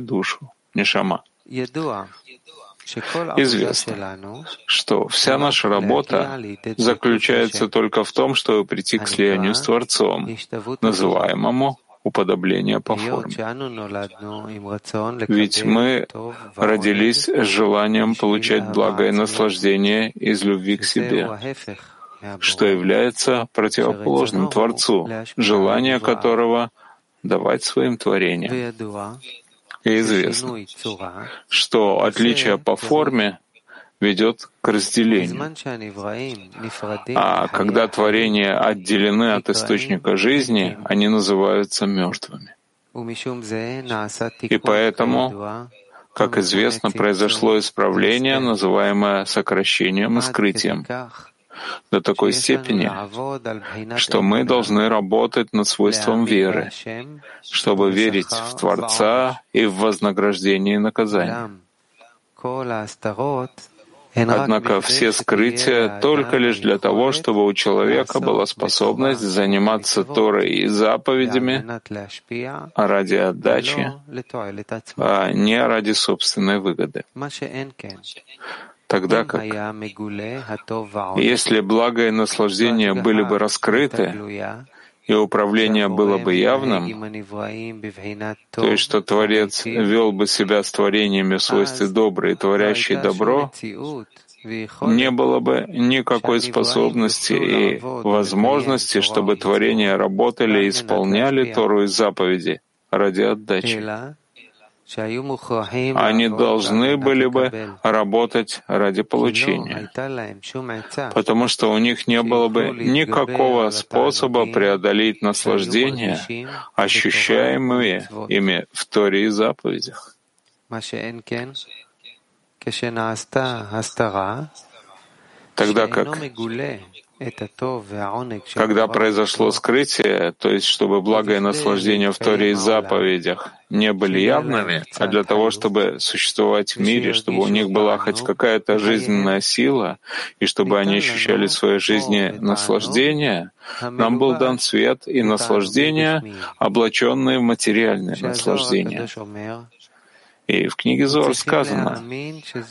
душу, нишама. Известно, что вся наша работа заключается только в том, чтобы прийти к слиянию с Творцом, называемому уподобление по форме. Ведь мы родились с желанием получать благое наслаждение из любви к себе, что является противоположным Творцу, желание которого — давать своим творениям. И известно, что отличие по форме ведет к разделению. А когда творения отделены от источника жизни, они называются мертвыми. И поэтому, как известно, произошло исправление, называемое сокращением и скрытием, до такой степени, что мы должны работать над свойством веры, чтобы верить в Творца и в вознаграждение и наказание. Однако все скрытия только лишь для того, чтобы у человека была способность заниматься Торой и заповедями ради отдачи, а не ради собственной выгоды тогда как если благо и наслаждение были бы раскрыты, и управление было бы явным, то есть что Творец вел бы себя с творениями в свойстве доброе и творящее добро, не было бы никакой способности и возможности, чтобы творения работали и исполняли Тору и заповеди ради отдачи. Они должны были бы работать ради получения, потому что у них не было бы никакого способа преодолеть наслаждение, ощущаемые ими в Торе и заповедях. Тогда как когда произошло скрытие, то есть чтобы благое наслаждение в Торе и заповедях не были явными, а для того, чтобы существовать в мире, чтобы у них была хоть какая-то жизненная сила, и чтобы они ощущали в своей жизни наслаждение, нам был дан свет и наслаждение, облаченные в материальное наслаждение. И в книге Зор сказано,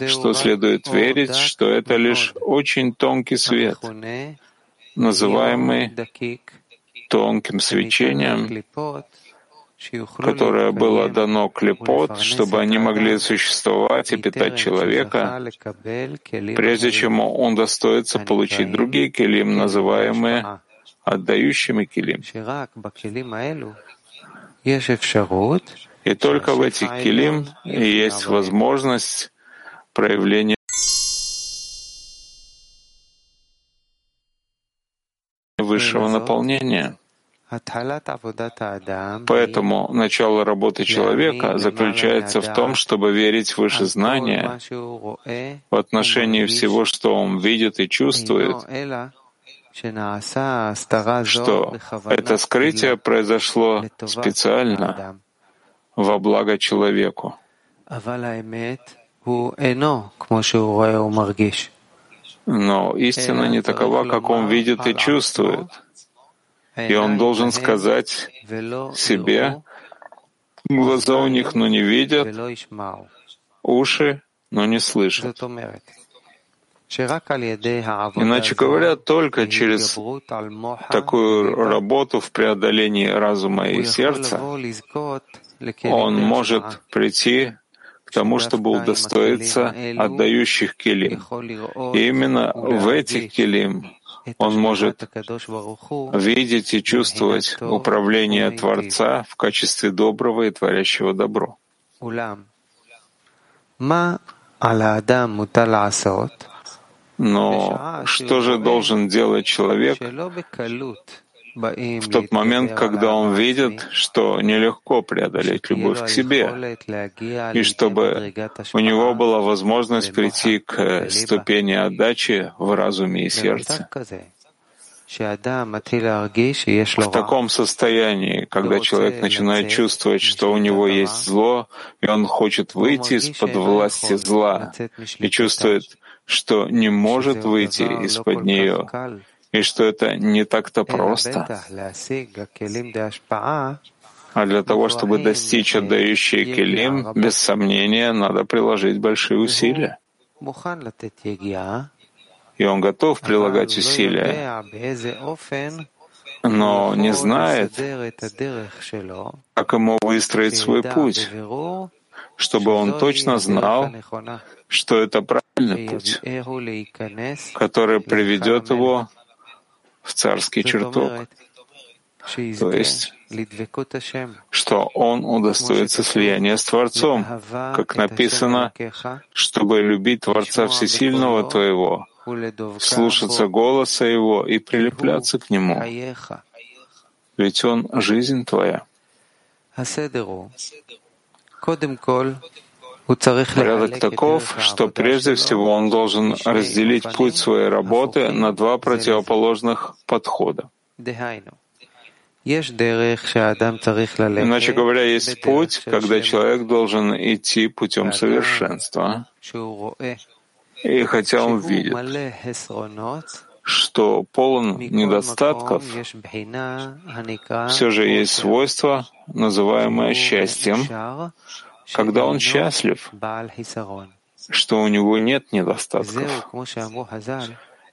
что следует верить, что это лишь очень тонкий свет, называемый тонким свечением, которое было дано клепот, чтобы они могли существовать и питать человека, прежде чем он достоится получить другие келим, называемые отдающими келим. И только в этих килим есть возможность проявления высшего наполнения. Поэтому начало работы человека заключается в том, чтобы верить в выше знания в отношении всего, что он видит и чувствует, что это скрытие произошло специально во благо человеку. Но истина не такова, как он видит и чувствует. И он должен сказать себе, глаза у них, но не видят, уши, но не слышат. Иначе говоря, только через такую работу в преодолении разума и сердца он может прийти к тому, чтобы удостоиться отдающих келим. И именно в этих келим он может видеть и чувствовать управление Творца в качестве доброго и творящего добро. Но что же должен делать человек, в тот момент, когда он видит, что нелегко преодолеть любовь к себе, и чтобы у него была возможность прийти к ступени отдачи в разуме и сердце. В таком состоянии, когда человек начинает чувствовать, что у него есть зло, и он хочет выйти из-под власти зла, и чувствует, что не может выйти из-под нее, и что это не так-то просто. А для того, чтобы достичь отдающие келим, без сомнения, надо приложить большие усилия. И он готов прилагать усилия, но не знает, как ему выстроить свой путь, чтобы он точно знал, что это правильный путь, который приведет его в царский чертог. То есть, что он удостоится слияния с Творцом, как написано, чтобы любить Творца Всесильного твоего, слушаться голоса Его и прилепляться к Нему. Ведь Он — жизнь твоя. Порядок таков, что прежде всего он должен разделить путь своей работы на два противоположных подхода. Иначе говоря, есть путь, когда человек должен идти путем совершенства. И хотя он видит, что полон недостатков, все же есть свойство, называемое счастьем, когда он счастлив, что у него нет недостатков.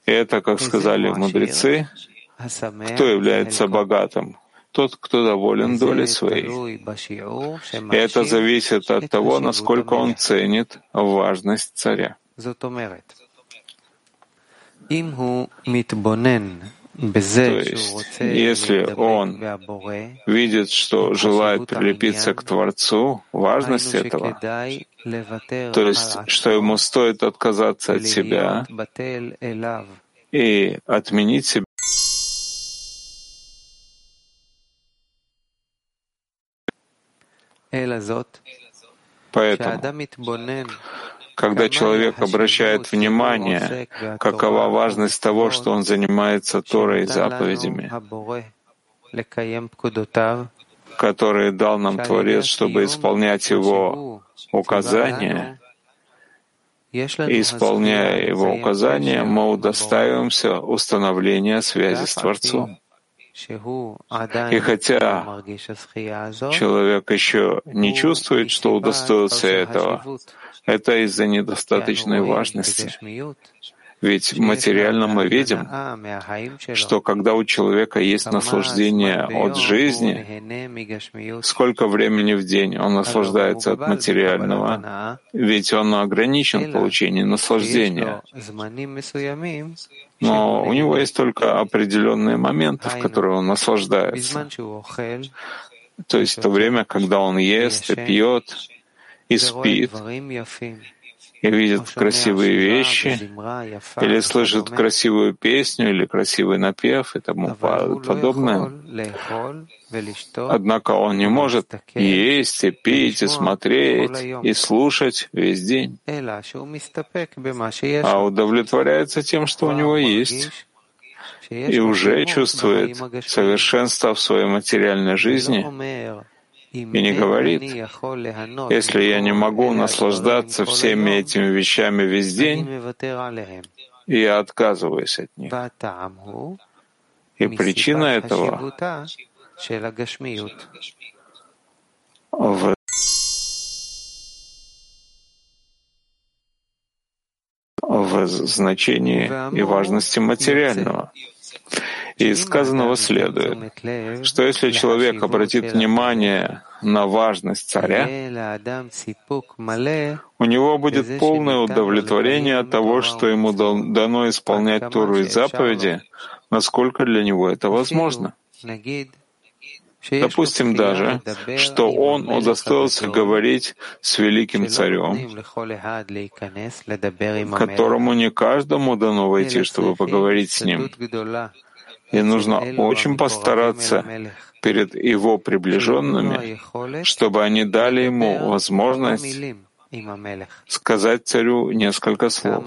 Это, как сказали мудрецы, кто является богатым? Тот, кто доволен долей своей. Это зависит от того, насколько он ценит важность царя. То есть, если он видит, что желает прилепиться к Творцу, важность этого, то есть, что ему стоит отказаться от себя и отменить себя, Поэтому, когда человек обращает внимание, какова важность того, что он занимается Торой и заповедями, которые дал нам Творец, чтобы исполнять Его указания, и, исполняя Его указания, мы удостаиваемся установления связи с Творцом. И хотя человек еще не чувствует, что удостоился этого, это из-за недостаточной важности. Ведь материально мы видим, что когда у человека есть наслаждение от жизни, сколько времени в день он наслаждается от материального, ведь он ограничен в получении наслаждения. Но у него есть только определенные моменты, в которые он наслаждается. То есть то время, когда он ест и пьет, и спит, и видит красивые вещи, или слышит красивую песню, или красивый напев и тому подобное. Однако он не может есть, и пить, и смотреть, и слушать весь день, а удовлетворяется тем, что у него есть, и уже чувствует совершенство в своей материальной жизни, и не говорит, если я не могу наслаждаться всеми этими вещами весь день, я отказываюсь от них. И причина этого в в значении и важности материального. И из сказанного следует, что если человек обратит внимание на важность царя, у него будет полное удовлетворение от того, что ему дано исполнять Туру и заповеди, насколько для него это возможно. Допустим даже, что он удостоился говорить с великим царем, которому не каждому дано войти, чтобы поговорить с ним. И нужно очень постараться перед его приближенными, чтобы они дали ему возможность сказать царю несколько слов.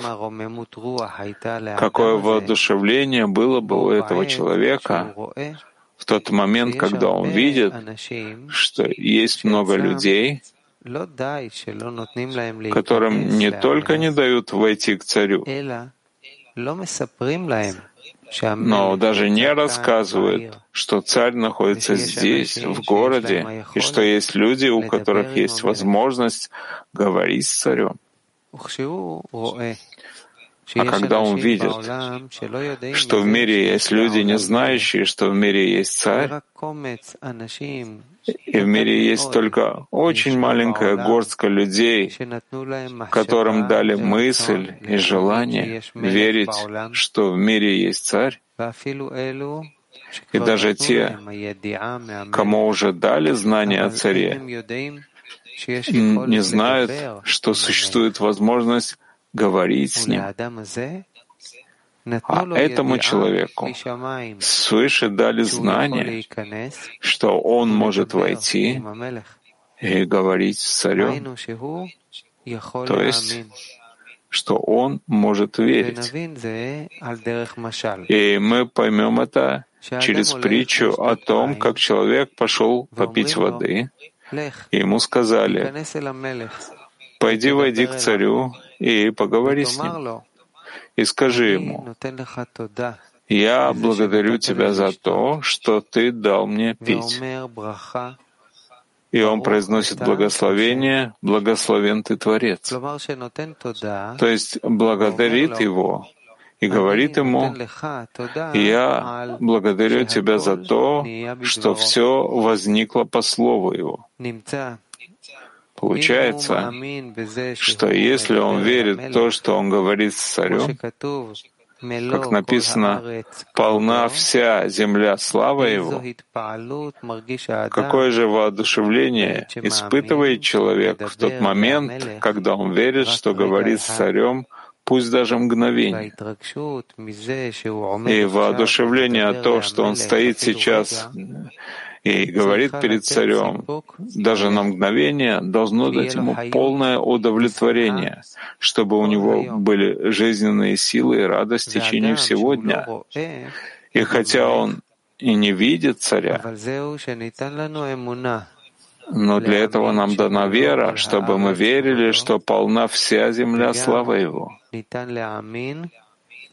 Какое воодушевление было бы у этого человека в тот момент, когда он видит, что есть много людей, которым не только не дают войти к царю, но даже не рассказывает, что царь находится здесь, в городе, и что есть люди, у которых есть возможность говорить с царем. А когда он видит, что в мире есть люди, не знающие, что в мире есть царь, и в мире есть только очень маленькая горстка людей, которым дали мысль и желание верить, что в мире есть царь, и даже те, кому уже дали знания о царе, не знают, что существует возможность говорить с ним. А этому человеку свыше дали знание, что он может войти и говорить с царем, то есть, что он может верить. И мы поймем это через притчу о том, как человек пошел попить воды, и ему сказали, «Пойди, войди к царю и поговори с ним, и скажи ему, «Я благодарю тебя за то, что ты дал мне пить». И он произносит благословение, благословен ты Творец. То есть благодарит его и говорит ему, «Я благодарю тебя за то, что все возникло по слову его». Получается, что если он верит в то, что он говорит с царем, как написано, полна вся земля слава его, какое же воодушевление испытывает человек в тот момент, когда он верит, что говорит с царем, пусть даже мгновение. И воодушевление от того, что он стоит сейчас и говорит перед царем, даже на мгновение должно дать ему полное удовлетворение, чтобы у него были жизненные силы и радость в течение всего дня. И хотя он и не видит царя, но для этого нам дана вера, чтобы мы верили, что полна вся земля слава Его.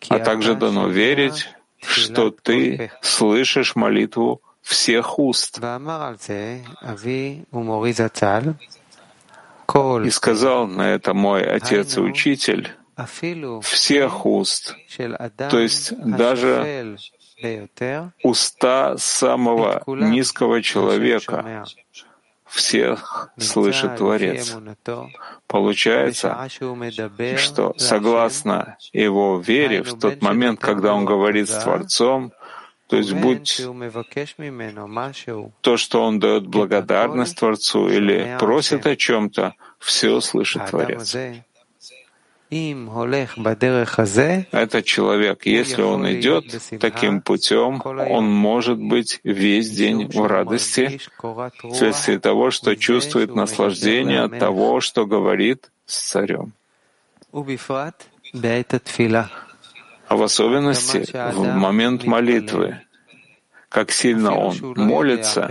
А также дано верить, что ты слышишь молитву всех уст. И сказал на это мой отец и учитель, всех уст, то есть даже уста самого низкого человека, всех слышит Творец. Получается, что согласно его вере, в тот момент, когда он говорит с Творцом, то есть будь то, что он дает благодарность Творцу или просит о чем-то, все слышит Творец. Этот человек, если он идет таким путем, он может быть весь день в радости вследствие того, что чувствует наслаждение от того, что говорит с царем а в особенности в момент молитвы, как сильно он молится,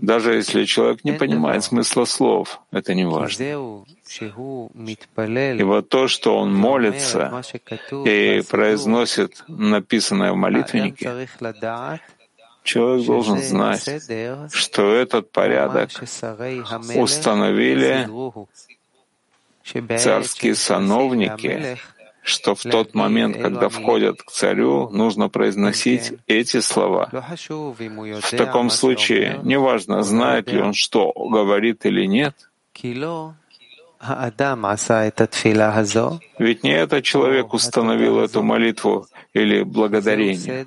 даже если человек не понимает смысла слов, это не важно. И вот то, что он молится и произносит написанное в молитвеннике, человек должен знать, что этот порядок установили царские сановники, что в тот момент, когда входят к царю, нужно произносить эти слова. В таком случае, неважно, знает ли он, что говорит или нет, ведь не этот человек установил эту молитву или благодарение,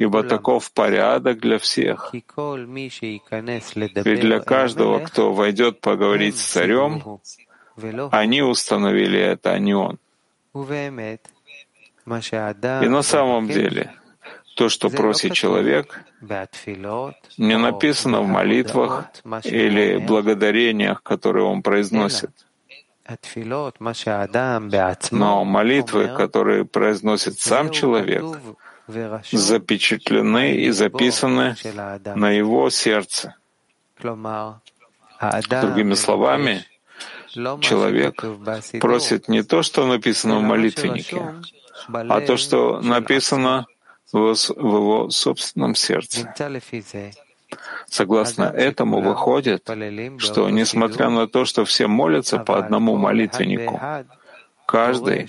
ибо таков порядок для всех. Ведь для каждого, кто войдет поговорить с царем, они установили это, а не он. И на самом деле, то, что просит человек, не написано в молитвах или благодарениях, которые он произносит. Но молитвы, которые произносит сам человек, запечатлены и записаны на его сердце. Другими словами, человек просит не то, что написано в молитвеннике, а то, что написано в его собственном сердце. Согласно этому выходит, что, несмотря на то, что все молятся по одному молитвеннику, каждый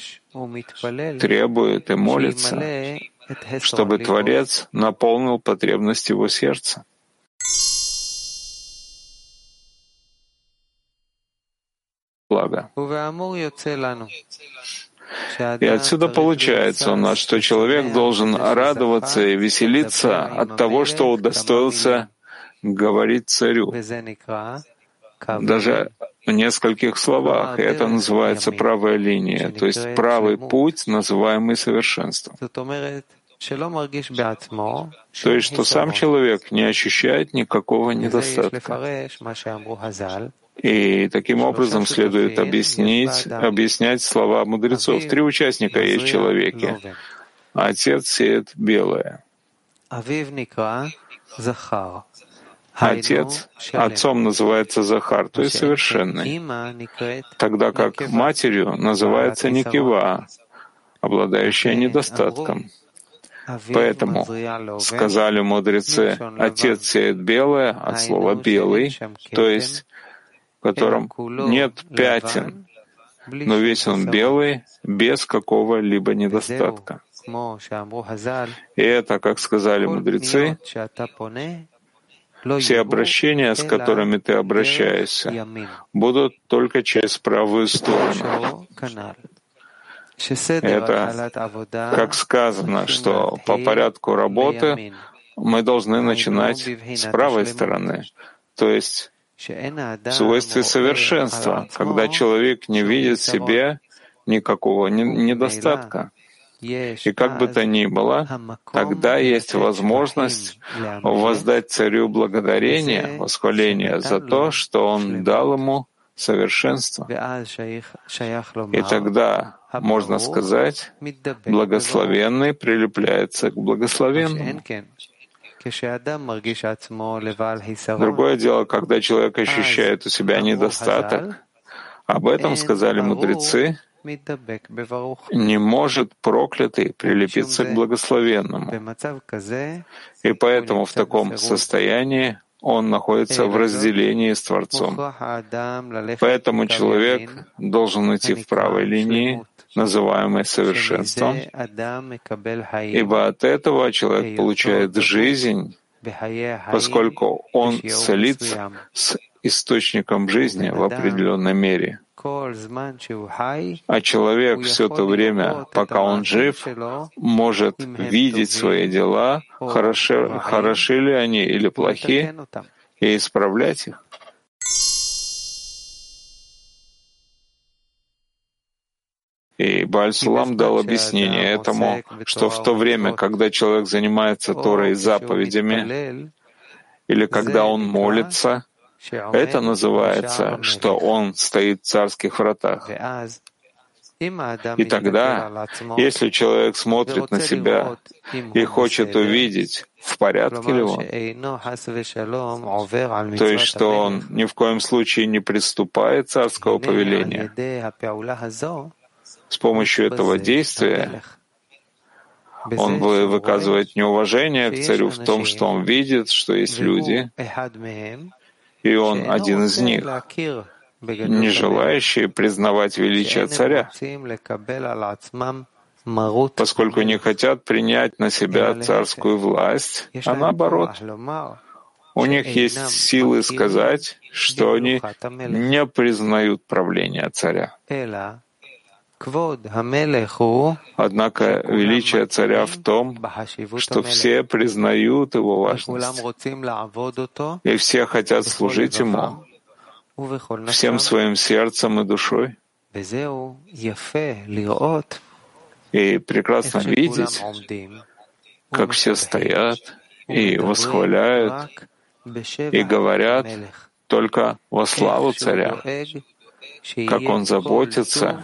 требует и молится, чтобы Творец наполнил потребность его сердца. Благо. И отсюда получается у нас, что человек должен радоваться и веселиться от того, что удостоился говорить царю. Даже в нескольких словах, и это называется правая линия, то есть правый путь, называемый совершенством. То есть, что сам человек не ощущает никакого недостатка. И таким образом следует объяснить, объяснять слова мудрецов. Три участника есть в человеке. Отец сеет белое. Отец отцом называется Захар, то есть совершенный, тогда как матерью называется Никива, обладающая недостатком. Поэтому сказали мудрецы, отец сеет белое от слова белый, то есть в котором нет пятен, но весь он белый, без какого-либо недостатка. И это, как сказали мудрецы, все обращения, с которыми ты обращаешься, будут только через правую сторону. Это, как сказано, что по порядку работы мы должны начинать с правой стороны, то есть в свойстве совершенства, когда человек не видит в себе никакого недостатка. И как бы то ни было, тогда есть возможность воздать царю благодарение, восхваление за то, что он дал ему совершенство. И тогда можно сказать, благословенный прилепляется к благословенному. Другое дело, когда человек ощущает у себя недостаток. Об этом сказали мудрецы, не может проклятый прилепиться к благословенному. И поэтому в таком состоянии он находится в разделении с Творцом. Поэтому человек должен идти в правой линии, называемой совершенством, ибо от этого человек получает жизнь, поскольку он солится с источником жизни в определенной мере. А человек все то время, пока он жив, может видеть свои дела, хороши, хороши ли они или плохи, и исправлять их. И Бальсулам дал объяснение этому, что в то время, когда человек занимается Торой и заповедями, или когда он молится, это называется, что он стоит в царских вратах. И тогда, если человек смотрит на себя и хочет увидеть, в порядке ли он, то есть что он ни в коем случае не приступает царского повеления, с помощью этого действия он выказывает неуважение к царю в том, что он видит, что есть люди, и он один из них, не желающие признавать величие царя, поскольку не хотят принять на себя царскую власть, а наоборот, у них есть силы сказать, что они не признают правление царя. Однако величие царя в том, что все признают его важность, и все хотят служить ему. всем своим сердцем и душой. И прекрасно видеть, как все стоят и восхваляют и говорят только во славу царя, как он заботится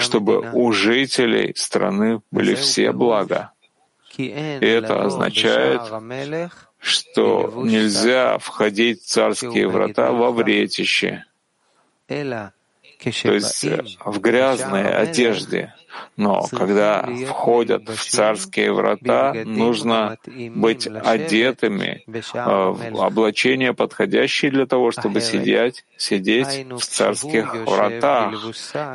чтобы у жителей страны были все блага. И это означает, что нельзя входить в царские врата во вретище, то есть э, в грязной одежде. Но когда входят в царские врата, нужно быть одетыми э, в облачение, подходящее для того, чтобы сидеть, сидеть в царских вратах.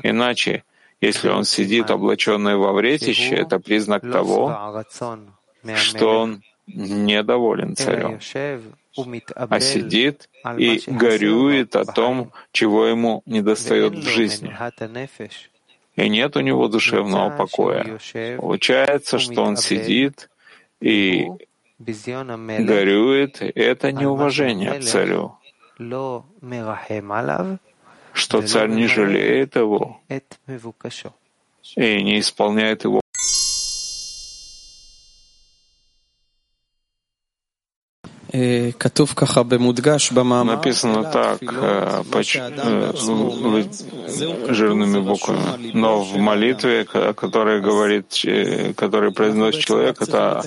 Иначе, если он сидит облаченный во вретище, это признак того, что он недоволен царем, а сидит и горюет о том, чего ему недостает в жизни. И нет у него душевного покоя. Получается, что он сидит и горюет, это неуважение к царю, что царь не жалеет его и не исполняет его Написано так, э, э, жирными буквами. Но в молитве, которая говорит, который произносит человек, это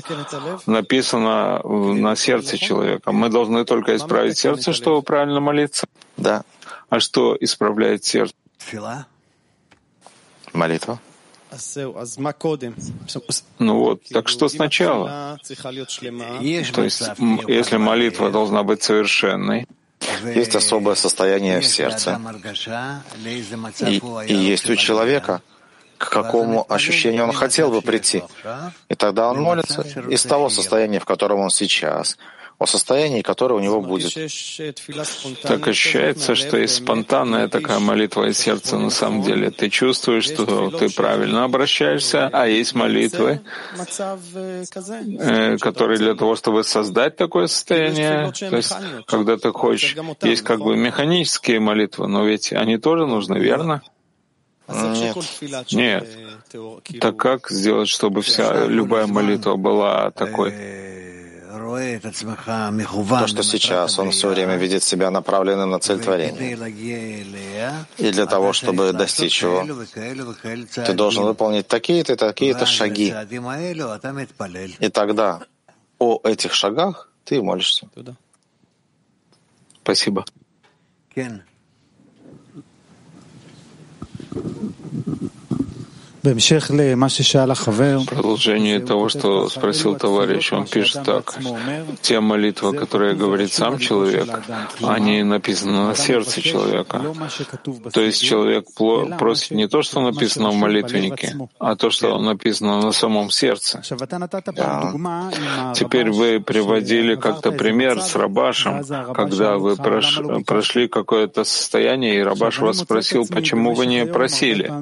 написано на сердце человека. Мы должны только исправить сердце, чтобы правильно молиться. Да. А что исправляет сердце? Молитва. Ну вот, так что сначала? То есть, если молитва должна быть совершенной, есть особое состояние в сердце. И, и есть у человека, к какому ощущению он хотел бы прийти. И тогда он молится из того состояния, в котором он сейчас, о состоянии, которое у него будет. Так ощущается, что есть спонтанная такая молитва из сердца на самом деле. Ты чувствуешь, что ты правильно обращаешься, а есть молитвы, э, которые для того, чтобы создать такое состояние, то есть когда ты хочешь, есть как бы механические молитвы, но ведь они тоже нужны, верно? Нет. Нет. Так как сделать, чтобы вся любая молитва была такой? То, что сейчас он все время видит себя направленным на цель творения. И для того, чтобы достичь его, ты должен выполнить такие-то и такие-то шаги. И тогда о этих шагах ты молишься. Спасибо. Продолжение того, что спросил товарищ, он пишет так. Те молитвы, которые говорит сам человек, они написаны на сердце человека. То есть человек просит не то, что написано в молитвеннике, а то, что написано на самом сердце. Да. Теперь вы приводили как-то пример с Рабашем, когда вы прошли какое-то состояние, и Рабаш вас спросил, почему вы не просили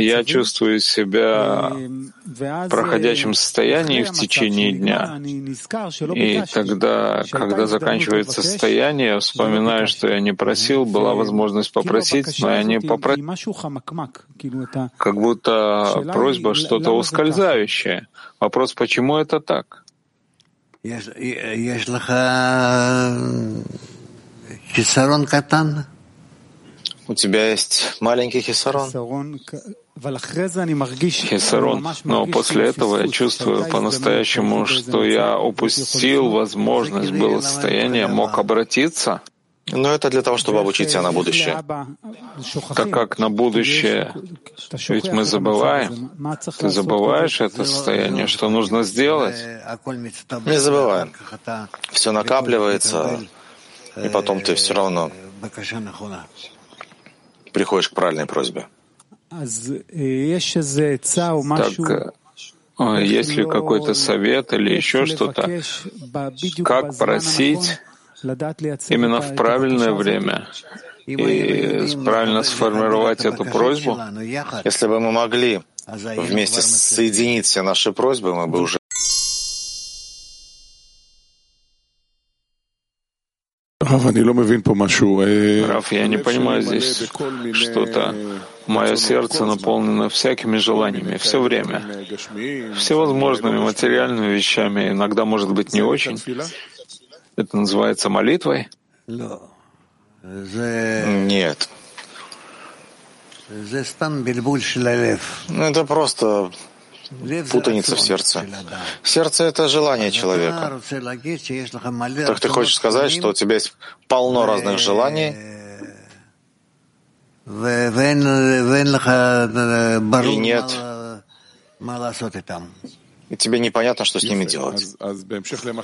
я чувствую себя в проходящем состоянии в течение дня. И тогда, когда заканчивается состояние, вспоминаю, что я не просил, была возможность попросить, но я не попросил. Как будто просьба что-то ускользающее. Вопрос, почему это так? У тебя есть маленький хисарон. Хисарон. Но после этого я чувствую по-настоящему, что я упустил возможность, было состояние, мог обратиться. Но это для того, чтобы обучить себя на будущее. Так как на будущее, ведь мы забываем. Ты забываешь это состояние, что нужно сделать? Не забываем. Все накапливается, и потом ты все равно приходишь к правильной просьбе. Так, э, есть ли какой-то совет или еще что-то? Как просить именно в правильное время и правильно сформировать эту просьбу? Если бы мы могли вместе соединить все наши просьбы, мы бы уже Раф, я не понимаю здесь что-то. Мое сердце наполнено всякими желаниями все время, всевозможными материальными вещами, иногда, может быть, не очень. Это называется молитвой? Нет. Ну, это просто путаница в сердце. Сердце — это желание человека. Так ты хочешь сказать, что у тебя есть полно разных желаний, и нет, и тебе непонятно, что с ними делать.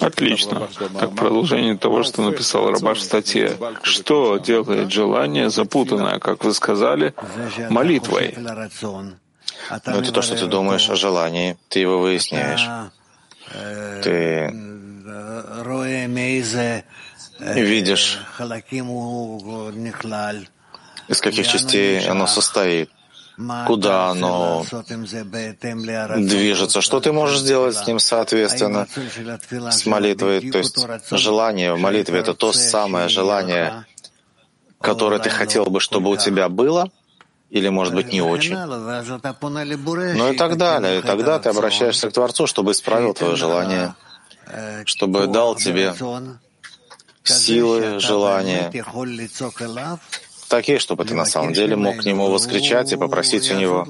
Отлично. Как продолжение того, что написал Рабаш в статье. Что делает желание, запутанное, как вы сказали, молитвой? Но это то, что ты думаешь о желании, ты его выясняешь. Ты видишь, из каких частей оно состоит, куда оно движется, что ты можешь сделать с ним соответственно, с молитвой. То есть желание в молитве — это то самое желание, которое ты хотел бы, чтобы у тебя было, или, может быть, не очень. Ну и так далее. И тогда ты обращаешься к Творцу, чтобы исправил твое желание, чтобы дал тебе силы, желания, такие, чтобы ты на самом деле мог к нему воскричать и попросить у него,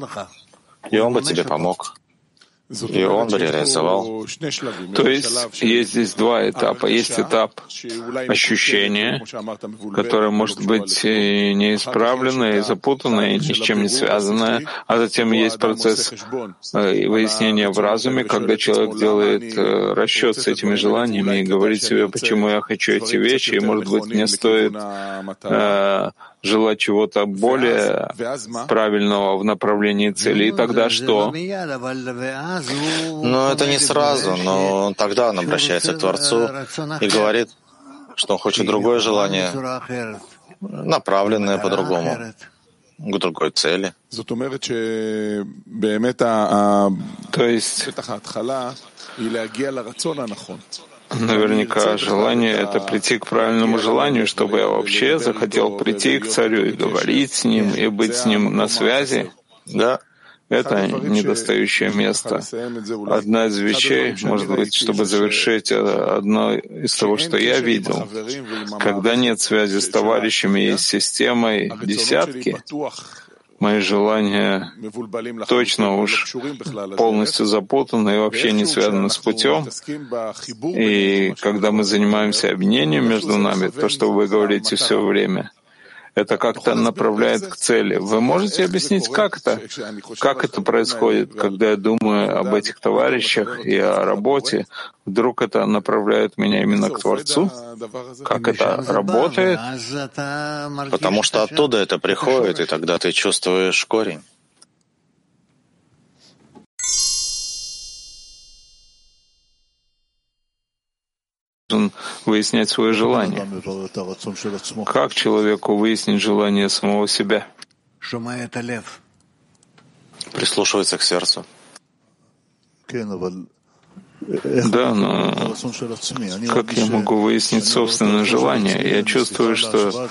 и он бы тебе помог. И он реализовал. То есть есть здесь два этапа. Есть этап ощущения, которое может быть неисправленное, запутанное, ни с чем не связанное. А затем есть процесс э, выяснения в разуме, когда человек делает э, расчет с этими желаниями и говорит себе, почему я хочу эти вещи, и, может быть, мне стоит э, желать чего-то более правильного в направлении цели, и тогда что? Но это не сразу, но тогда он обращается к Творцу и говорит, что он хочет другое желание, направленное по-другому, к другой цели. То есть Наверняка желание — это прийти к правильному желанию, чтобы я вообще захотел прийти к царю и говорить с ним, и быть с ним на связи. Да, это недостающее место. Одна из вещей, может быть, чтобы завершить э, одно из того, что я видел, когда нет связи с товарищами и с системой десятки, мои желания точно уж полностью запутаны и вообще не связаны с путем. И когда мы занимаемся объединением между нами, то, что вы говорите все время, это как-то направляет к цели. Вы можете объяснить, как это? Как это происходит, когда я думаю об этих товарищах и о работе? Вдруг это направляет меня именно к Творцу? Как это работает? Потому что оттуда это приходит, и тогда ты чувствуешь корень. Должен выяснять свое желание. Как человеку выяснить желание самого себя? Прислушивается к сердцу. Да, но как я могу выяснить собственное желание? Я чувствую, что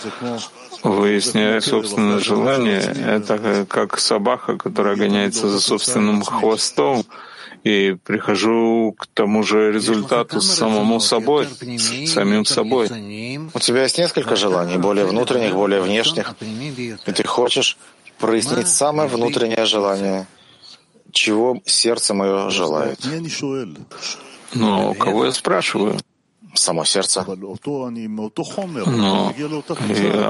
выясняя собственное желание, это как собака, которая гоняется за собственным хвостом, и прихожу к тому же результату самому собой, с самим собой. У тебя есть несколько желаний, более внутренних, более внешних, и ты хочешь прояснить самое внутреннее желание, чего сердце мое желает. Но кого я спрашиваю? Само сердце. Но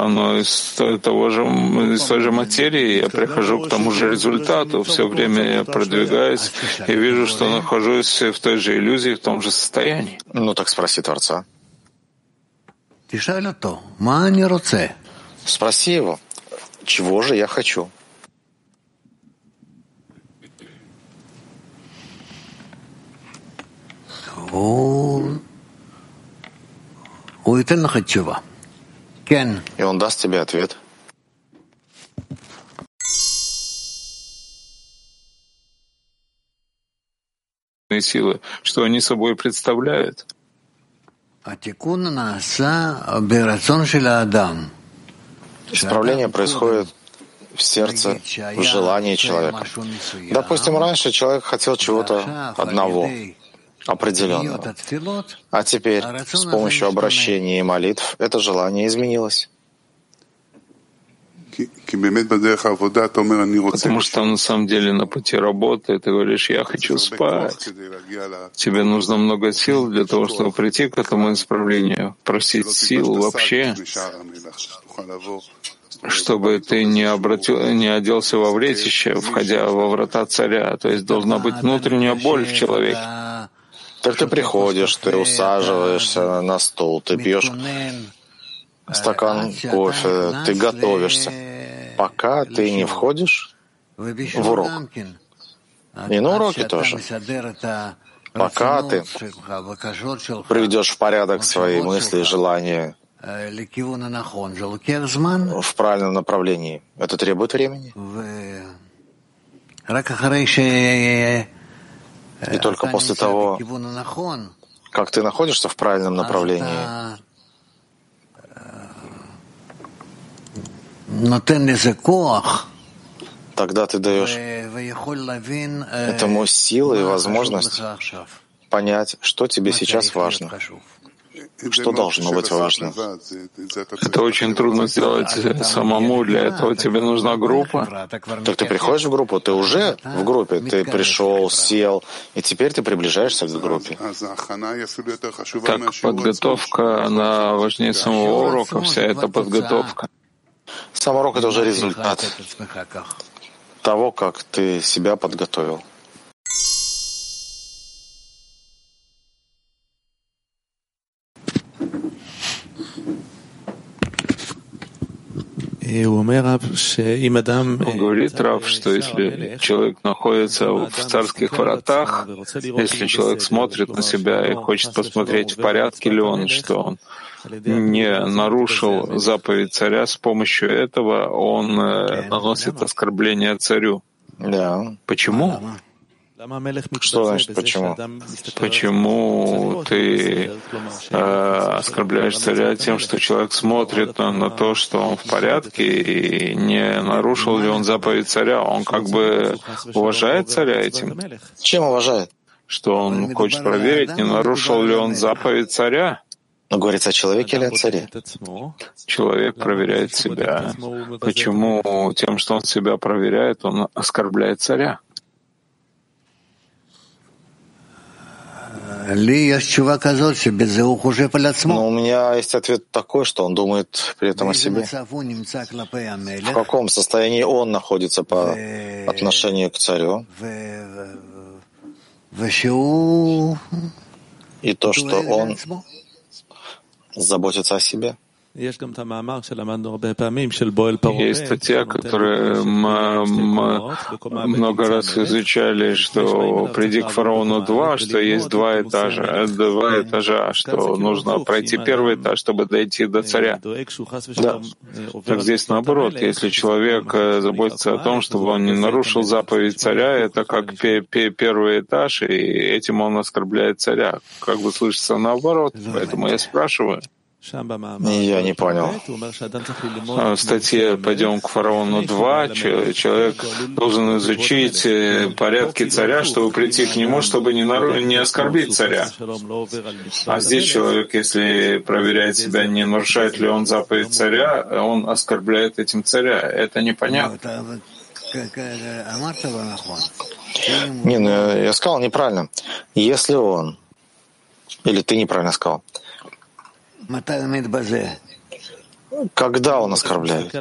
оно из того же, из той же материи, я прихожу к тому же результату. Все время я продвигаюсь и вижу, что нахожусь в той же иллюзии, в том же состоянии. Ну так спроси Творца. Спроси его, чего же я хочу? Он и он даст тебе ответ. силы, что они собой представляют. Исправление происходит в сердце, в желании человека. Допустим, раньше человек хотел чего-то одного, определенного. А теперь с помощью обращения и молитв это желание изменилось. Потому что на самом деле на пути работы ты говоришь, я хочу спать. Тебе нужно много сил для того, чтобы прийти к этому исправлению. Просить сил вообще чтобы ты не, обратил, не оделся во вретище, входя во врата царя. То есть должна быть внутренняя боль в человеке. Так ты приходишь, ты усаживаешься на стол, ты пьешь стакан кофе, ты готовишься, пока ты не входишь в урок. И на уроке тоже. Пока ты приведешь в порядок свои мысли и желания в правильном направлении, это требует времени. И только после того, как ты находишься в правильном направлении, тогда ты даешь этому силы и возможность понять, что тебе сейчас важно, что должно быть важно. Это очень трудно сделать самому, для этого тебе нужна группа. Так ты приходишь в группу, ты уже в группе, ты пришел, сел, и теперь ты приближаешься к группе. Так подготовка, она важнее самого урока, вся эта подготовка. Сам урок — это уже результат того, как ты себя подготовил. Говорит Рав, что если человек находится в царских вратах, если человек смотрит на себя и хочет посмотреть, в порядке ли он, что он не нарушил заповедь царя, с помощью этого он э, наносит оскорбление царю. Да. Почему? Что значит почему? Почему ты э, оскорбляешь царя тем, что человек смотрит на, на то, что он в порядке, и не нарушил ли он заповедь царя? Он как бы уважает царя этим? Чем уважает? Что он хочет проверить, не нарушил ли он заповедь царя? Но говорится о человеке или о царе? Человек проверяет себя. Почему тем, что он себя проверяет, он оскорбляет царя? Но у меня есть ответ такой, что он думает при этом о себе. В каком состоянии он находится по отношению к царю? И то, что он заботится о себе. Есть статья, которую мы много раз изучали, что приди к фараону два, что есть два этажа, два этажа, что нужно пройти первый этаж, чтобы дойти до царя. Да. Так здесь наоборот, если человек э, заботится о том, чтобы он не нарушил заповедь царя, это как первый этаж, и этим он оскорбляет царя. Как бы слышится наоборот, поэтому я спрашиваю. Я не понял. А, в статье «Пойдем к фараону 2» человек должен изучить э, порядки царя, чтобы прийти к нему, чтобы не, нару... не оскорбить царя. А здесь человек, если проверяет себя, не нарушает ли он заповедь царя, он оскорбляет этим царя. Это непонятно. Не, ну я сказал неправильно. Если он, или ты неправильно сказал, когда он оскорбляет?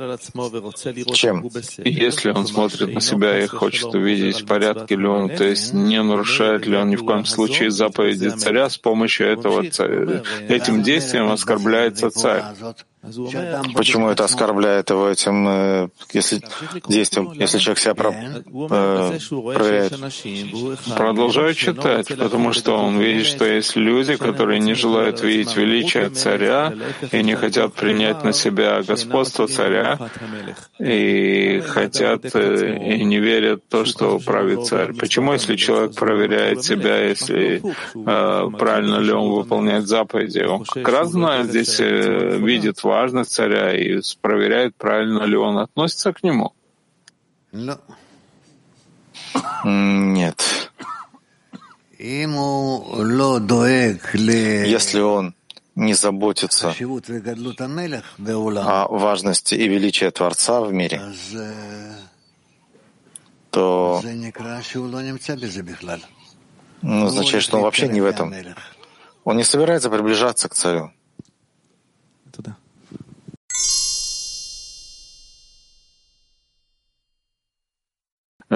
Чем? Если он смотрит на себя и хочет увидеть, в порядке ли он, то есть не нарушает ли он ни в коем случае заповеди царя, с помощью этого царя, этим действием оскорбляется царь. Почему это оскорбляет его этим э, если, действием, если человек себя про, э, проверяет? Продолжаю читать, потому что он видит, что есть люди, которые не желают видеть величие царя и не хотят принять на себя господство царя, и хотят э, и не верят в то, что правит царь. Почему, если человек проверяет себя, если э, правильно ли он выполняет заповеди, он как раз знает здесь, э, видит вас, важность царя и проверяет, правильно ли он относится к нему? Нет. Если он не заботится о важности и величии Творца в мире, то ну, означает, что он вообще не в этом. Он не собирается приближаться к царю.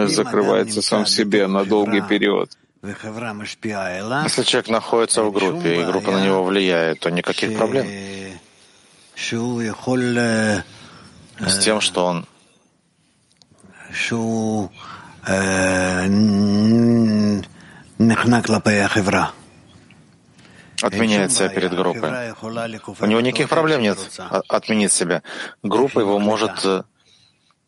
Закрывается сам в себе на долгий период. Если человек находится в группе, и группа на него влияет, то никаких проблем с тем, что он отменяет себя перед группой. У него никаких проблем нет отменить себя. Группа его может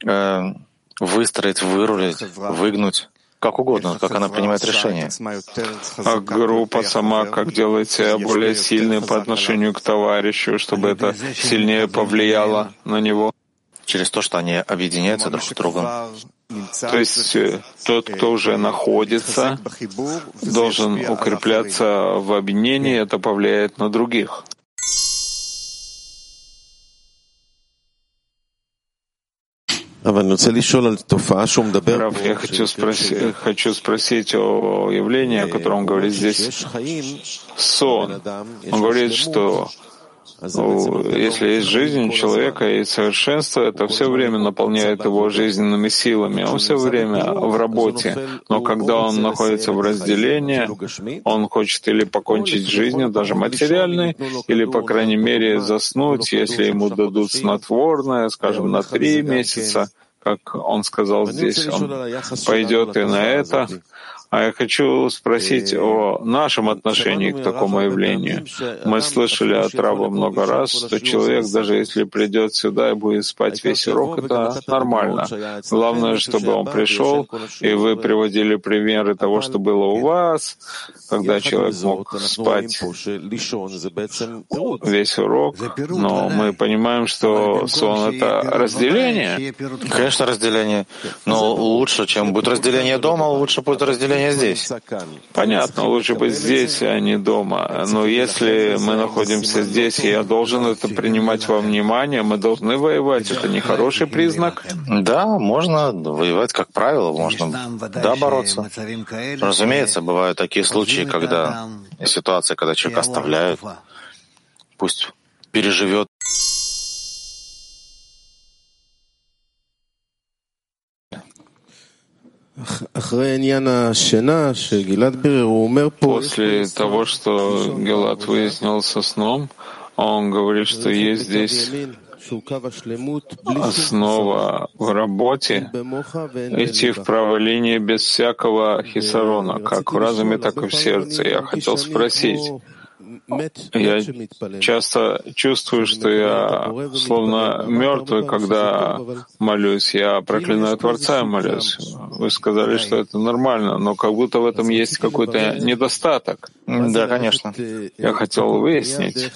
э, выстроить, вырулить, выгнуть как угодно, как она принимает решение. А группа сама как делает себя более сильной по отношению к товарищу, чтобы это сильнее повлияло на него? Через то, что они объединяются друг с другом. То есть э, тот, кто уже находится, должен укрепляться в объединении, это повлияет на других. Раф, я хочу спросить, хочу спросить о явлении, о котором говорит здесь сон. Он говорит, что если есть жизнь человека и совершенство, это все время наполняет его жизненными силами. Он все время в работе. Но когда он находится в разделении, он хочет или покончить жизнью, даже материальной, или, по крайней мере, заснуть, если ему дадут снотворное, скажем, на три месяца, как он сказал здесь, он пойдет и на это, а я хочу спросить о нашем отношении к такому явлению. Мы слышали от Раба много раз, что человек, даже если придет сюда и будет спать весь урок, это нормально. Главное, чтобы он пришел, и вы приводили примеры того, что было у вас, когда человек мог спать весь урок, но мы понимаем, что сон — это разделение. Конечно, разделение. Но лучше, чем будет разделение дома, лучше будет разделение не здесь. Понятно, лучше быть здесь, а не дома. Но если мы находимся здесь, и я должен это принимать во внимание, мы должны воевать. Это не хороший признак? Да, можно воевать, как правило, можно да, бороться. Разумеется, бывают такие случаи, когда ситуация, когда человека оставляют, пусть переживет После того, что Гелат выяснил со сном, он говорит, что есть здесь основа в работе идти в правой линии без всякого хисарона, как в разуме, так и в сердце. Я хотел спросить, я часто чувствую, что я словно мертвый, когда молюсь. Я проклинаю Творца и молюсь. Вы сказали, что это нормально, но как будто в этом есть какой-то недостаток. Да, конечно. Я хотел выяснить,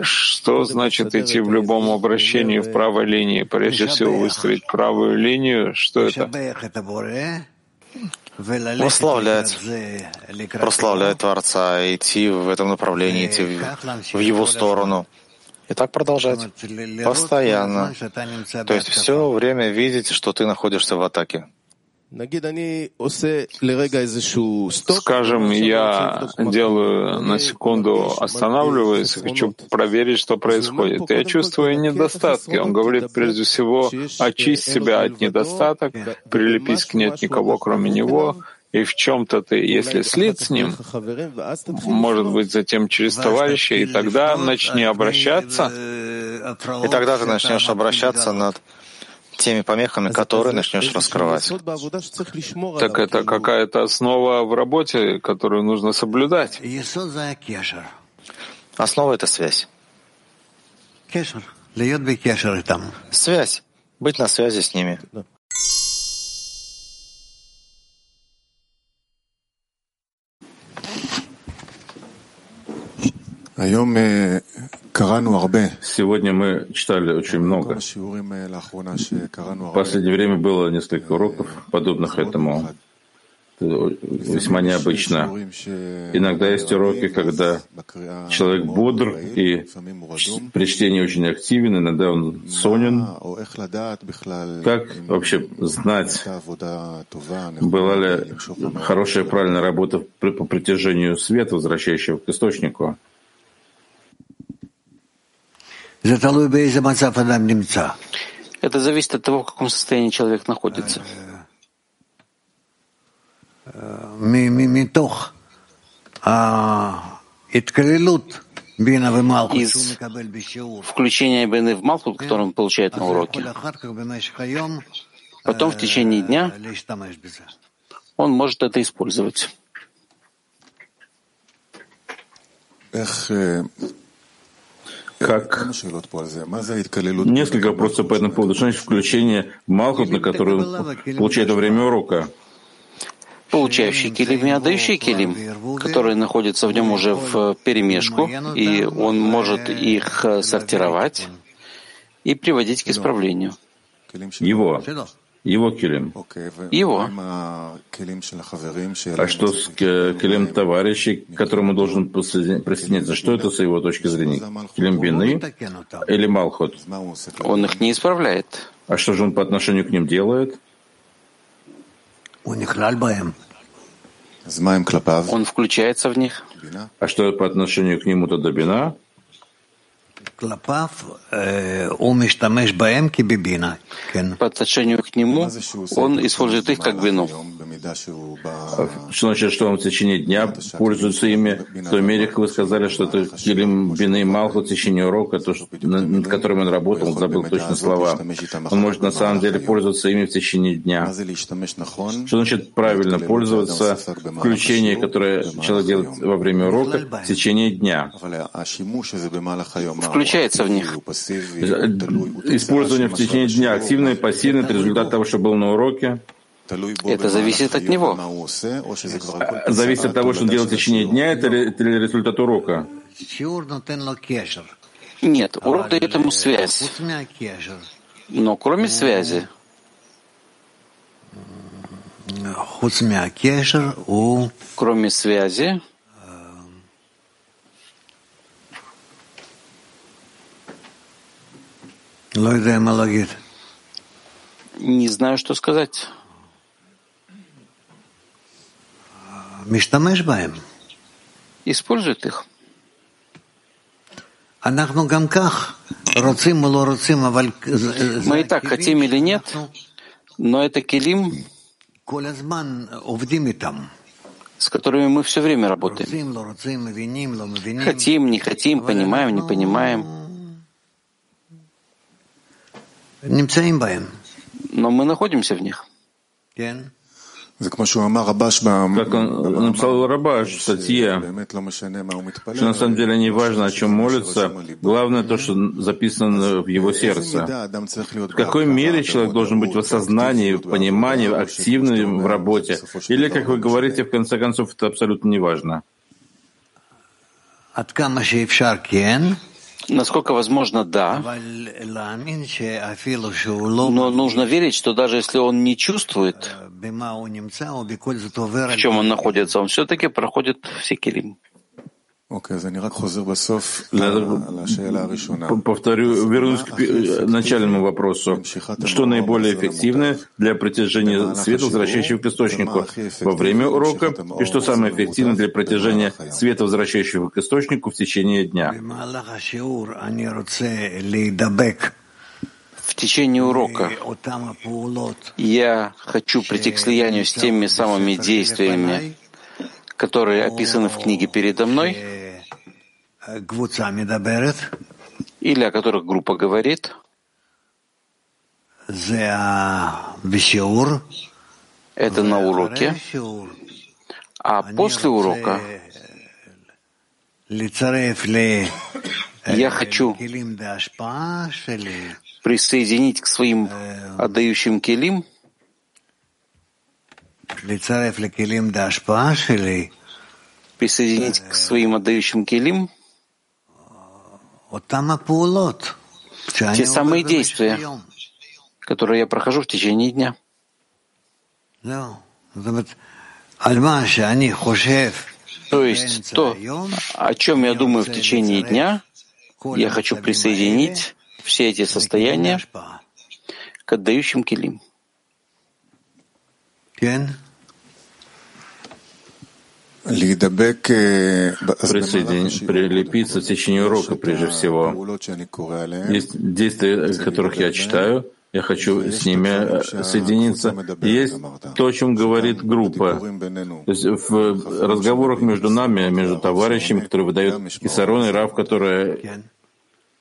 что значит идти в любом обращении в правой линии. Прежде всего выстроить правую линию. Что это? Прославлять, прославлять Творца, идти в этом направлении, идти в, в его сторону. И так продолжать. Постоянно. То есть все время видеть, что ты находишься в атаке. Скажем, я делаю на секунду, останавливаюсь, хочу проверить, что происходит. Я чувствую недостатки. Он говорит, прежде всего, очисть себя от недостаток, прилепись к нет никого, кроме него, и в чем-то ты, если слит с ним, может быть, затем через товарища, и тогда начни обращаться. И тогда ты начнешь обращаться над теми помехами, которые начнешь раскрывать. Так это какая-то основа в работе, которую нужно соблюдать. Основа — это связь. Связь. Быть на связи с ними. Сегодня мы читали очень много. В последнее время было несколько уроков, подобных этому. Это весьма необычно. Иногда есть уроки, когда человек бодр и при чтении очень активен, иногда он сонен. Как вообще знать, была ли хорошая правильная работа по притяжению света, возвращающего к источнику? Это зависит от того, в каком состоянии человек находится. из включения Бены в Малхут, который он получает на уроке. Потом в течение дня он может это использовать. Как несколько вопросов по этому поводу. Что значит включение Малхут, на который он получает во время урока? получающий килим и отдающий килим, которые находятся в нем уже в перемешку, и он может их сортировать и приводить к исправлению. Его. Его килим. Его. А что с килим товарищей, к которому должен присоединиться? Что это с его точки зрения? Килим бины или малхот? Он их не исправляет. А что же он по отношению к ним делает? Он включается в них. А что по отношению к нему тогда бина? По отношению к нему он использует их как вину. Что значит, что он в течение дня пользуется ими, в той мере, как вы сказали, что это Килим Бины Малху в течение урока, то, что, над которым он работал, он забыл точно слова. Он может на самом деле пользоваться ими в течение дня. Что значит правильно пользоваться включение, которое человек делает во время урока в течение дня? Включается в них. Использование в течение дня активное и пассивное – это результат того, что был на уроке. Это зависит от него. Зависит от того, что он делает в течение дня, это результат урока? Нет, урок дает ему связь. Но кроме связи, кроме связи, не знаю, что сказать. Использует их. Мы и так хотим или нет, но это килим, с которыми мы все время работаем. Хотим, не хотим, понимаем, не понимаем. Но мы находимся в них. Как он написал Рабаш в статье, что на самом деле не важно, о чем молится, главное то, что записано в его сердце. В какой мере человек должен быть в осознании, в понимании, активным в работе? Или, как вы говорите, в конце концов, это абсолютно не важно? Насколько возможно, да. Но нужно верить, что даже если он не чувствует, в чем он находится, он все-таки проходит все килим. Повторю, вернусь к начальному вопросу. Что наиболее эффективно для притяжения света, возвращающего к источнику во время урока, и что самое эффективное для притяжения света, возвращающего к источнику в течение дня? В течение урока я хочу прийти к слиянию с теми самыми действиями, которые описаны в книге передо мной, или о которых группа говорит, это на уроке, а после урока? Я хочу присоединить к своим отдающим келим присоединить к своим отдающим келим те самые действия, которые я прохожу в течение дня. То есть то, о чем я думаю в течение дня, я хочу присоединить все эти состояния к отдающим килим прилепиться в течение урока прежде всего. Есть действия, которых я читаю, я хочу с ними э, соединиться. Есть то, о чем говорит группа. То есть в разговорах между нами, между товарищами, которые выдают Кисарон и Рав, которые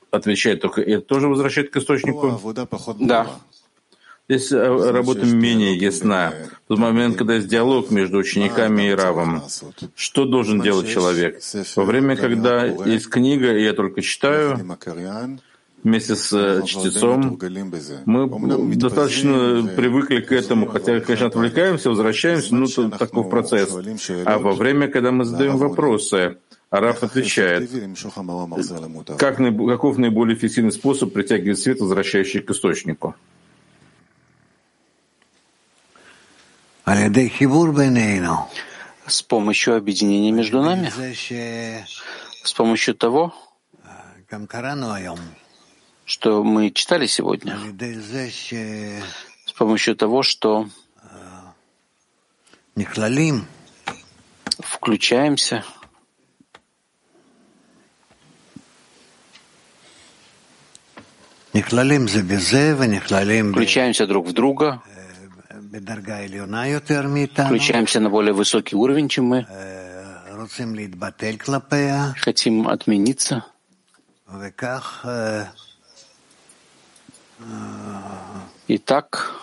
отвечают только, это тоже возвращает к источнику? Да. Здесь э, работа менее ясна. В тот момент, когда есть диалог между учениками и равом, что должен делать человек? Во время, когда есть книга, и я только читаю, вместе с э, чтецом, мы достаточно привыкли к этому, хотя, конечно, отвлекаемся, возвращаемся, ну, это такой процесс. А во время, когда мы задаем вопросы, Араф отвечает, как, каков наиболее эффективный способ притягивать свет, возвращающий к источнику? С помощью объединения между нами, с помощью того, что мы читали сегодня, с помощью того, что включаемся. Включаемся друг в друга, включаемся на более высокий уровень, чем мы, хотим отмениться, и так,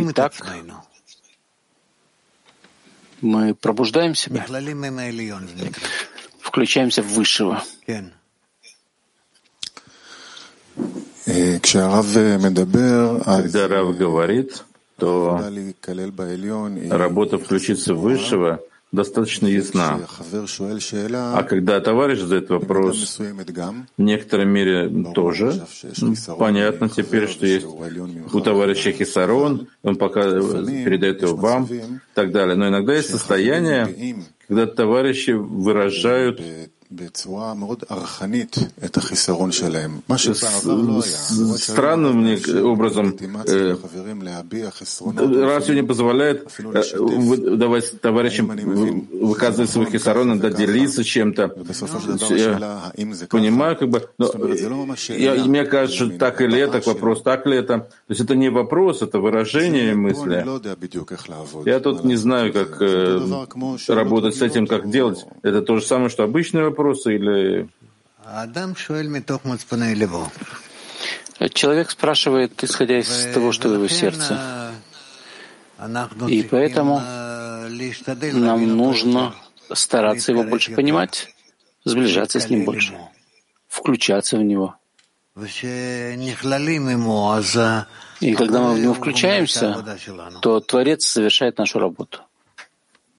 и так мы пробуждаем себя, включаемся в Высшего. Когда Рав говорит, то работа включиться Высшего — достаточно ясна. А когда товарищ задает вопрос, в некоторой мере тоже понятно теперь, что есть у товарища Хисарон, он пока передает его вам и так далее. Но иногда есть состояние, когда товарищи выражают Странным мне образом э, раз сегодня позволяет э, давать товарищам выказывать свой хисарон, да, делиться чем-то. Я понимаю, как бы, но я, мне кажется, что так или это, вопрос, так ли это. То есть это не вопрос, это выражение мысли. Я тут не знаю, как э, работать с этим, как делать. Это то же самое, что обычный вопрос вопросы или... Человек спрашивает, исходя из того, что в его сердце. И поэтому нам нужно стараться его больше понимать, сближаться с ним больше, включаться в него. И когда мы в него включаемся, то Творец совершает нашу работу.